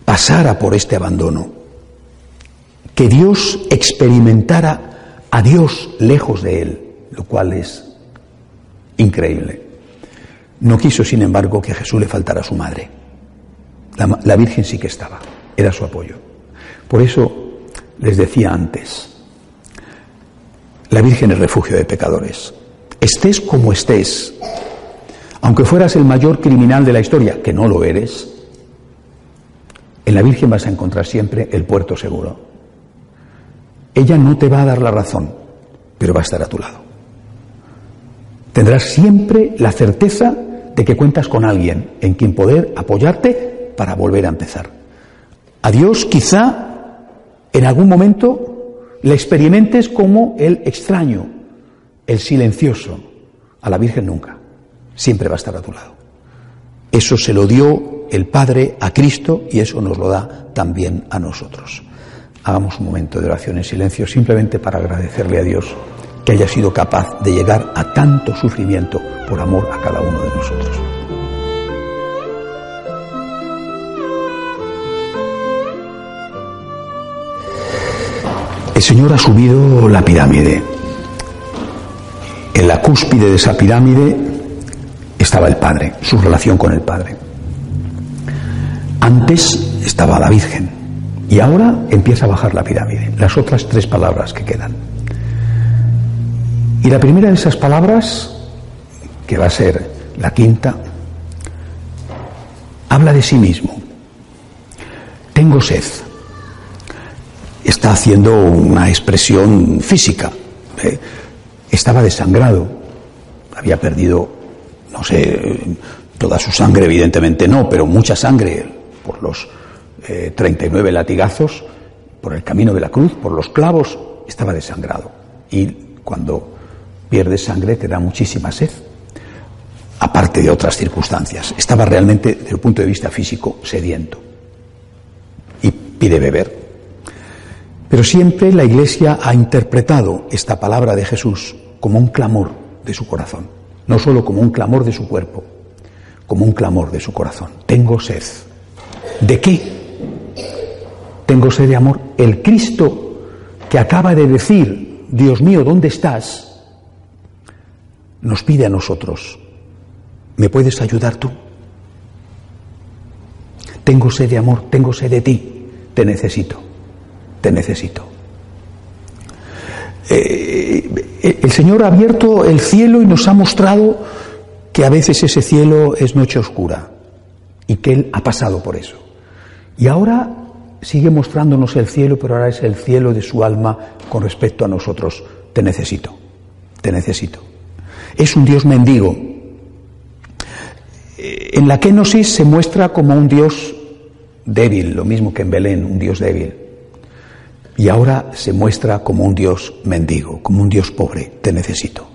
pasara por este abandono, que Dios experimentara a Dios lejos de él, lo cual es increíble. No quiso, sin embargo, que a Jesús le faltara su madre. La, la, Virgen sí que estaba, era su apoyo. Por eso les decía antes, la Virgen es refugio de pecadores. Estés como estés, aunque fueras el mayor criminal de la historia, que no lo eres, en la Virgen vas a encontrar siempre el puerto seguro. Ella no te va a dar la razón, pero va a estar a tu lado. Tendrás siempre la certeza de que cuentas con alguien en quien poder apoyarte para volver a empezar. A Dios quizá en algún momento le experimentes como el extraño, el silencioso. A la Virgen nunca. Siempre va a estar a tu lado. Eso se lo dio el Padre a Cristo y eso nos lo da también a nosotros. Hagamos un momento de oración en silencio simplemente para agradecerle a Dios que haya sido capaz de llegar a tanto sufrimiento por amor a cada uno de nosotros. El Señor ha subido la pirámide. En la cúspide de esa pirámide estaba el Padre, su relación con el Padre. Antes estaba la Virgen y ahora empieza a bajar la pirámide, las otras tres palabras que quedan. Y la primera de esas palabras, que va a ser la quinta, habla de sí mismo. Tengo sed. Está haciendo una expresión física. ¿eh? Estaba desangrado. Había perdido, no sé, toda su sangre, evidentemente no, pero mucha sangre por los 39 eh, latigazos, por el camino de la cruz, por los clavos, estaba desangrado. Y cuando pierdes sangre, te da muchísima sed, aparte de otras circunstancias. Estaba realmente, desde el punto de vista físico, sediento y pide beber. Pero siempre la Iglesia ha interpretado esta palabra de Jesús como un clamor de su corazón, no solo como un clamor de su cuerpo, como un clamor de su corazón. Tengo sed. ¿De qué? Tengo sed de amor. El Cristo que acaba de decir, Dios mío, ¿dónde estás? nos pide a nosotros, ¿me puedes ayudar tú? Tengo sed de amor, tengo sed de ti, te necesito, te necesito. Eh, el Señor ha abierto el cielo y nos ha mostrado que a veces ese cielo es noche oscura y que Él ha pasado por eso. Y ahora sigue mostrándonos el cielo, pero ahora es el cielo de su alma con respecto a nosotros. Te necesito, te necesito es un Dios mendigo. En la kenosis se muestra como un Dios débil, lo mismo que en Belén, un Dios débil. Y ahora se muestra como un Dios mendigo, como un Dios pobre. Te necesito.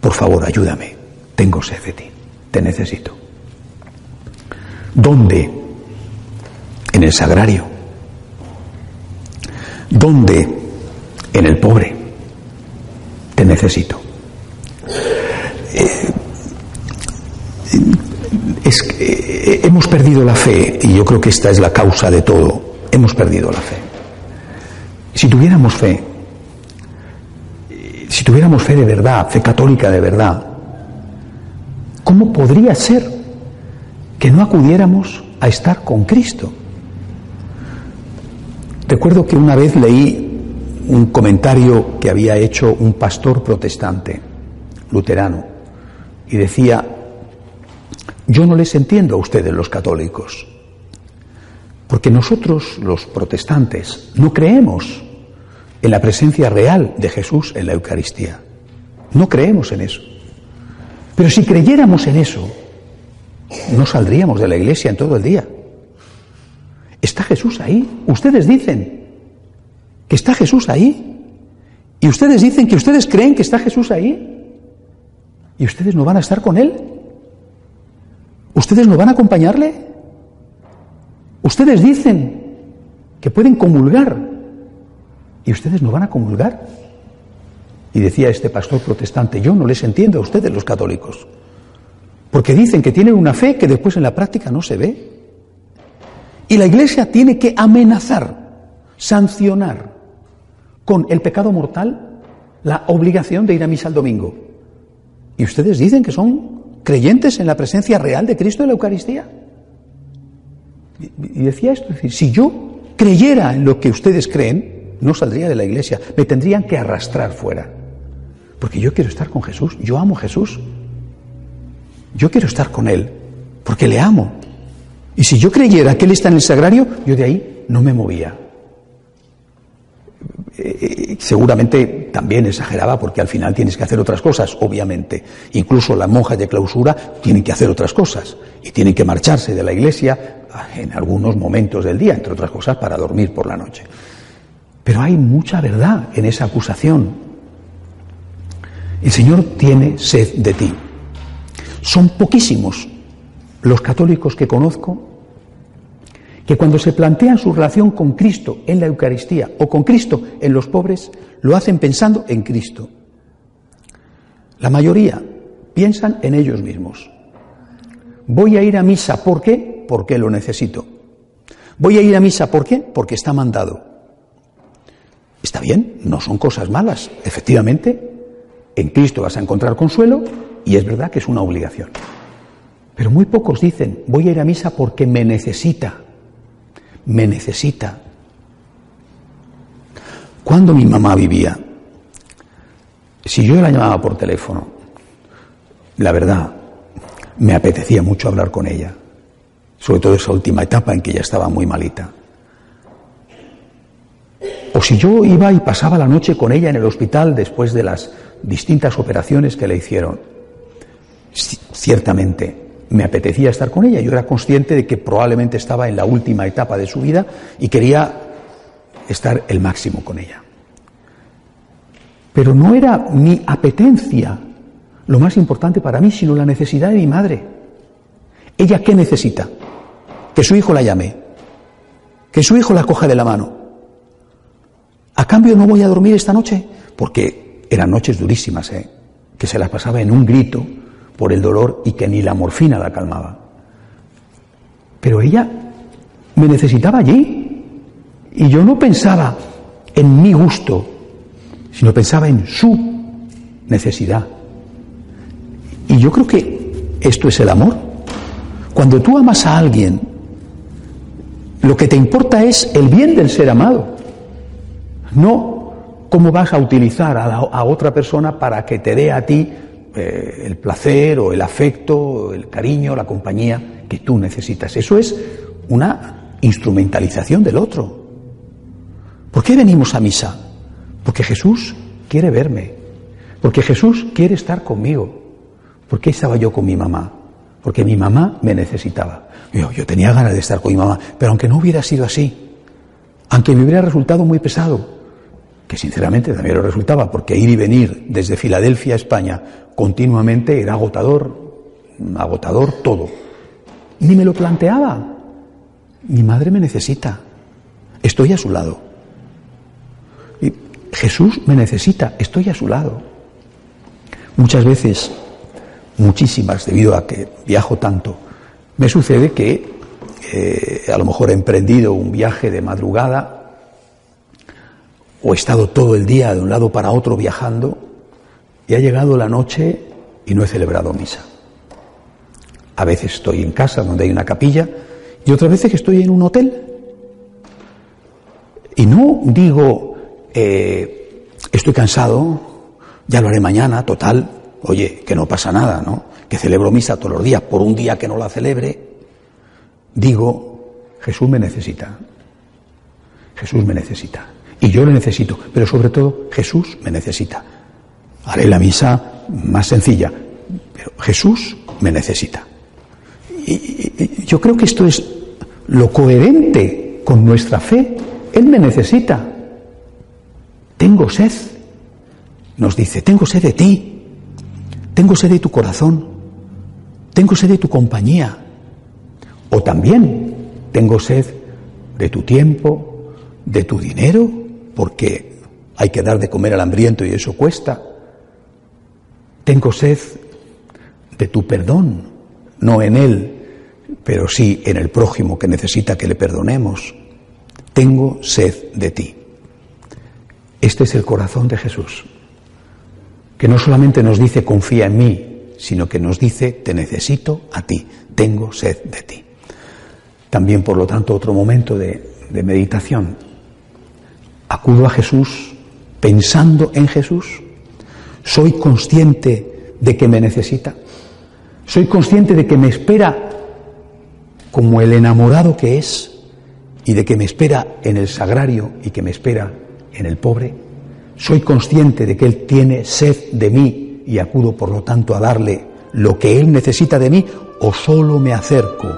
Por favor, ayúdame. Tengo sed de ti. Te necesito. ¿Dónde? En el sagrario. ¿Dónde? En el pobre. Te necesito. Eh, eh, hemos perdido la fe y yo creo que esta es la causa de todo. Hemos perdido la fe. Si tuviéramos fe, si tuviéramos fe de verdad, fe católica de verdad, ¿cómo podría ser que no acudiéramos a estar con Cristo? Recuerdo que una vez leí un comentario que había hecho un pastor protestante, luterano, y decía, yo no les entiendo a ustedes los católicos, porque nosotros los protestantes no creemos en la presencia real de Jesús en la Eucaristía. No creemos en eso. Pero si creyéramos en eso, no saldríamos de la iglesia en todo el día. ¿Está Jesús ahí? Ustedes dicen que está Jesús ahí. Y ustedes dicen que ustedes creen que está Jesús ahí. ¿Y ustedes no van a estar con Él? ¿Ustedes no van a acompañarle? Ustedes dicen que pueden comulgar. ¿Y ustedes no van a comulgar? Y decía este pastor protestante, yo no les entiendo a ustedes los católicos. Porque dicen que tienen una fe que después en la práctica no se ve. Y la Iglesia tiene que amenazar, sancionar con el pecado mortal la obligación de ir a misa el domingo. Y ustedes dicen que son creyentes en la presencia real de Cristo en la Eucaristía. Y decía esto, es decir, si yo creyera en lo que ustedes creen, no saldría de la iglesia, me tendrían que arrastrar fuera. Porque yo quiero estar con Jesús, yo amo Jesús. Yo quiero estar con Él, porque le amo. Y si yo creyera que Él está en el sagrario, yo de ahí no me movía. Eh, eh, seguramente también exageraba porque al final tienes que hacer otras cosas, obviamente. Incluso las monjas de clausura tienen que hacer otras cosas y tienen que marcharse de la iglesia en algunos momentos del día, entre otras cosas, para dormir por la noche. Pero hay mucha verdad en esa acusación. El Señor tiene sed de ti. Son poquísimos los católicos que conozco que cuando se plantean su relación con Cristo en la Eucaristía o con Cristo en los pobres, lo hacen pensando en Cristo. La mayoría piensan en ellos mismos. Voy a ir a misa, ¿por qué? Porque lo necesito. Voy a ir a misa, ¿por qué? Porque está mandado. Está bien, no son cosas malas. Efectivamente, en Cristo vas a encontrar consuelo y es verdad que es una obligación. Pero muy pocos dicen, voy a ir a misa porque me necesita. Me necesita. Cuando mi mamá vivía, si yo la llamaba por teléfono, la verdad, me apetecía mucho hablar con ella, sobre todo esa última etapa en que ella estaba muy malita. O si yo iba y pasaba la noche con ella en el hospital después de las distintas operaciones que le hicieron, ciertamente me apetecía estar con ella. Yo era consciente de que probablemente estaba en la última etapa de su vida y quería estar el máximo con ella. Pero no era mi apetencia lo más importante para mí, sino la necesidad de mi madre. ¿Ella qué necesita? Que su hijo la llame, que su hijo la coja de la mano. A cambio no voy a dormir esta noche, porque eran noches durísimas, ¿eh? que se las pasaba en un grito por el dolor y que ni la morfina la calmaba. Pero ella me necesitaba allí y yo no pensaba en mi gusto, sino pensaba en su necesidad. Y yo creo que esto es el amor. Cuando tú amas a alguien, lo que te importa es el bien del ser amado, no cómo vas a utilizar a, otra persona para que te dé a ti eh, el placer o el afecto, el cariño, la compañía que tú necesitas. Eso es una instrumentalización del otro. ¿Por qué venimos a misa? Porque Jesús quiere verme, porque Jesús quiere estar conmigo. ¿Por qué estaba yo con mi mamá? Porque mi mamá me necesitaba. Yo, tenía ganas de estar con mi mamá, pero aunque no hubiera sido así, aunque me hubiera resultado muy pesado, que sinceramente también lo resultaba, porque ir y venir desde Filadelfia a España continuamente era agotador, agotador todo. Ni me lo planteaba. Mi madre me necesita. Estoy a su lado. Y Jesús me necesita. Estoy a su lado. Muchas veces, muchísimas, debido a que viajo tanto, me sucede que eh, a lo mejor he emprendido un viaje de madrugada o he estado todo el día de un lado para otro viajando y ha llegado la noche y no he celebrado misa. A veces estoy en casa donde hay una capilla y otras veces estoy en un hotel. Y no digo, eh, estoy cansado, ya lo haré mañana, total, oye, que no pasa nada, ¿no? Que celebro misa todos los días, por un día que no la celebre, digo, Jesús me necesita. Jesús me necesita. Y yo le necesito, pero sobre todo Jesús me necesita. Haré la misa más sencilla, pero Jesús me necesita. Y, yo creo que esto es lo coherente con nuestra fe, Él me necesita. Tengo sed. Nos dice, tengo sed de ti. Tengo sed de tu corazón. Tengo sed de tu compañía. O también tengo sed de tu tiempo, de tu dinero, porque hay que dar de comer al hambriento y eso cuesta. Tengo sed de tu perdón, no en Él, pero sí en el prójimo que necesita que le perdonemos. Tengo sed de ti. Este es el corazón de Jesús, que no solamente nos dice confía en mí, sino que nos dice te necesito a ti, tengo sed de ti. También, por lo tanto, otro momento de, meditación. Acudo a Jesús pensando en Jesús. Soy consciente de que me necesita. Soy consciente de que me espera como el enamorado que es y de que me espera en el sagrario y que me espera en el pobre. Soy consciente de que Él tiene sed de mí y acudo por lo tanto a darle lo que Él necesita de mí o solo me acerco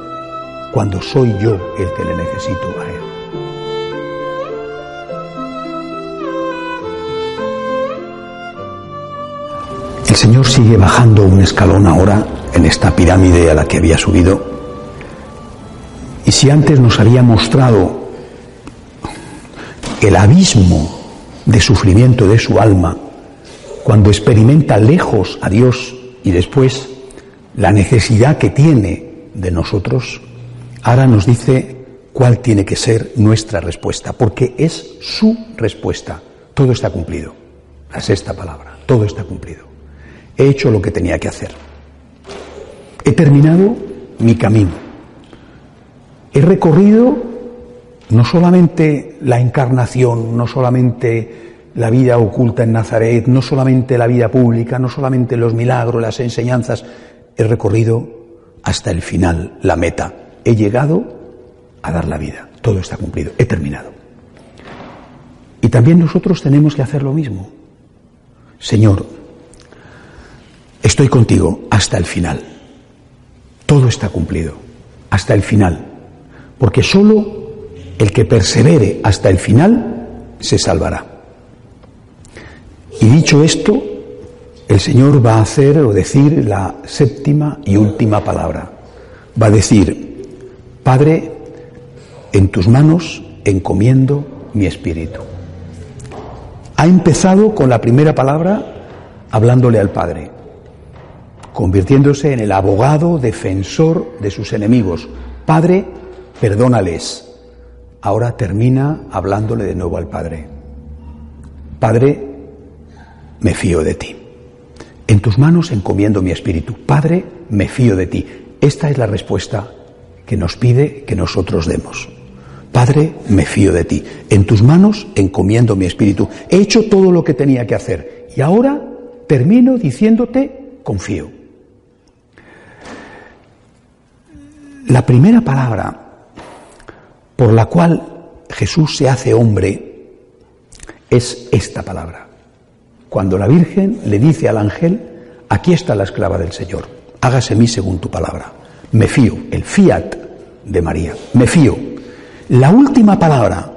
cuando soy yo el que le necesito a Él. El Señor sigue bajando un escalón ahora en esta pirámide a la que había subido. Y si antes nos había mostrado el abismo de sufrimiento de su alma, cuando experimenta lejos a Dios y después la necesidad que tiene de nosotros, ahora nos dice cuál tiene que ser nuestra respuesta, porque es su respuesta. Todo está cumplido. La sexta palabra, todo está cumplido. He hecho lo que tenía que hacer. He terminado mi camino. He recorrido no solamente la encarnación, no solamente la vida oculta en Nazaret, no solamente la vida pública, no solamente los milagros, las enseñanzas, he recorrido hasta el final, la meta. He llegado a dar la vida. Todo está cumplido. He terminado. Y también nosotros tenemos que hacer lo mismo. Señor, estoy contigo hasta el final. Todo está cumplido, hasta el final. Porque solo el que persevere hasta el final se salvará. Y dicho esto, el Señor va a hacer o decir la séptima y última palabra. Va a decir, Padre, en tus manos encomiendo mi espíritu. Ha empezado con la primera palabra hablándole al Padre convirtiéndose en el abogado defensor de sus enemigos. Padre, perdónales. Ahora termina hablándole de nuevo al Padre. Padre, me fío de ti. En tus manos encomiendo mi espíritu. Padre, me fío de ti. Esta es la respuesta que nos pide que nosotros demos. Padre, me fío de ti. En tus manos encomiendo mi espíritu. He hecho todo lo que tenía que hacer. Y ahora termino diciéndote, confío. La primera palabra por la cual Jesús se hace hombre es esta palabra. Cuando la Virgen le dice al ángel, aquí está la esclava del Señor, hágase mí según tu palabra. Me fío, el fiat de María, me fío. La última palabra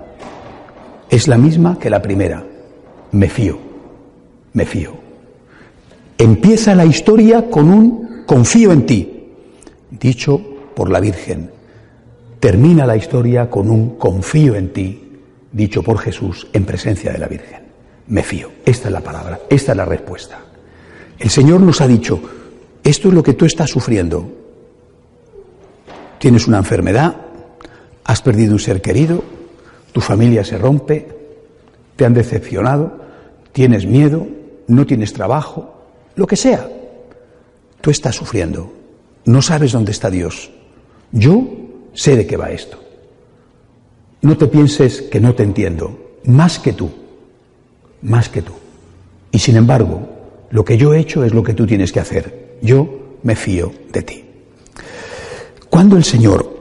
es la misma que la primera, me fío, me fío. Empieza la historia con un confío en ti, dicho por la Virgen. Termina la historia con un confío en ti, dicho por Jesús en presencia de la Virgen. Me fío. Esta es la palabra, esta es la respuesta. El Señor nos ha dicho, esto es lo que tú estás sufriendo. Tienes una enfermedad, has perdido un ser querido, tu familia se rompe, te han decepcionado, tienes miedo, no tienes trabajo, lo que sea. Tú estás sufriendo, no sabes dónde está Dios, yo sé de qué va esto. No te pienses que no te entiendo, más que tú, más que tú. Y sin embargo, lo que yo he hecho es lo que tú tienes que hacer. Yo me fío de ti. Cuando el Señor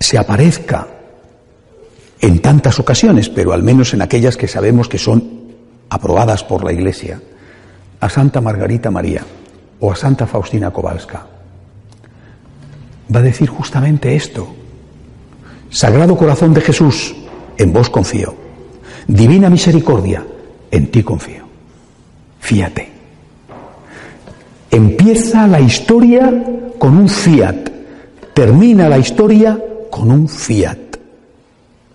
se aparezca en tantas ocasiones, pero al menos en aquellas que sabemos que son aprobadas por la Iglesia, a Santa Margarita María o a Santa Faustina Kowalska, va a decir justamente esto. Sagrado Corazón de Jesús, en vos confío. Divina Misericordia, en ti confío. Fíate. Empieza la historia con un fiat, termina la historia con un fiat.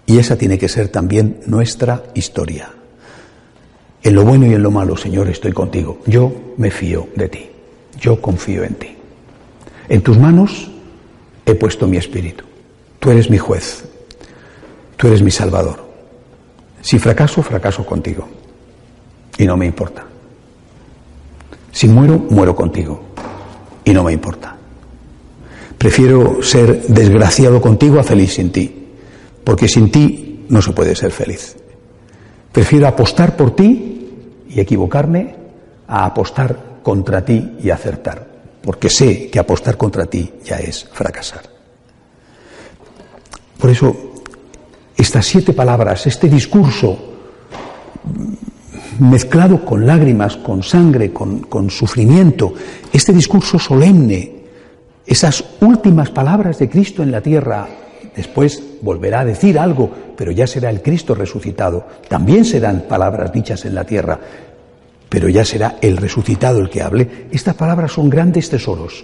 Y esa tiene que ser también nuestra historia. En lo bueno y en lo malo, Señor, estoy contigo. Yo me fío de ti. Yo confío en ti. En tus manos he puesto mi espíritu. Tú eres mi juez. Tú eres mi salvador. Si fracaso, fracaso contigo. Y no me importa. Si muero, muero contigo. Y no me importa. Prefiero ser desgraciado contigo a feliz sin ti. Porque sin ti no se puede ser feliz. Prefiero apostar por ti y equivocarme a apostar contra ti y acertar, porque sé que apostar contra ti ya es fracasar. Por eso, estas siete palabras, este discurso mezclado con lágrimas, con sangre, con, con sufrimiento, este discurso solemne, esas últimas palabras de Cristo en la tierra, después volverá a decir algo, pero ya será el Cristo resucitado, también serán palabras dichas en la tierra, pero ya será el resucitado el que hable. Estas palabras son grandes tesoros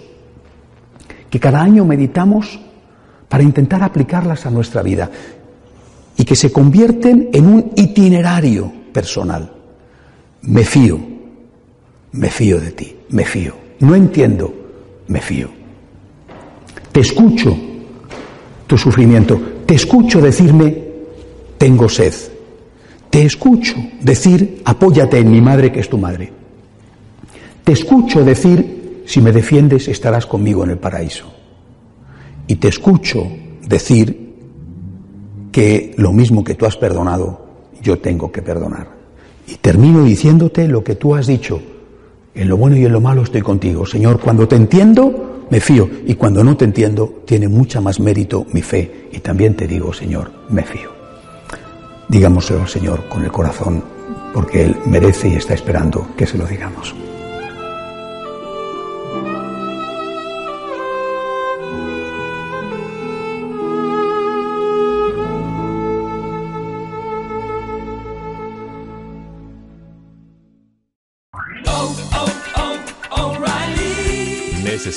que cada año meditamos para intentar aplicarlas a nuestra vida y que se convierten en un itinerario personal. Me fío, me fío de ti, me fío. No entiendo, me fío. Te escucho tu sufrimiento, te escucho decirme, tengo sed, te escucho decir, apóyate en mi madre que es tu madre. Te escucho decir, si me defiendes estarás conmigo en el paraíso. Y te escucho decir que lo mismo que tú has perdonado, yo tengo que perdonar. Y termino diciéndote lo que tú has dicho. En lo bueno y en lo malo estoy contigo. Señor, cuando te entiendo, me fío. Y cuando no te entiendo, tiene mucha más mérito mi fe. Y también te digo, Señor, me fío. Digámoselo al Señor con el corazón, porque Él merece y está esperando que se lo digamos.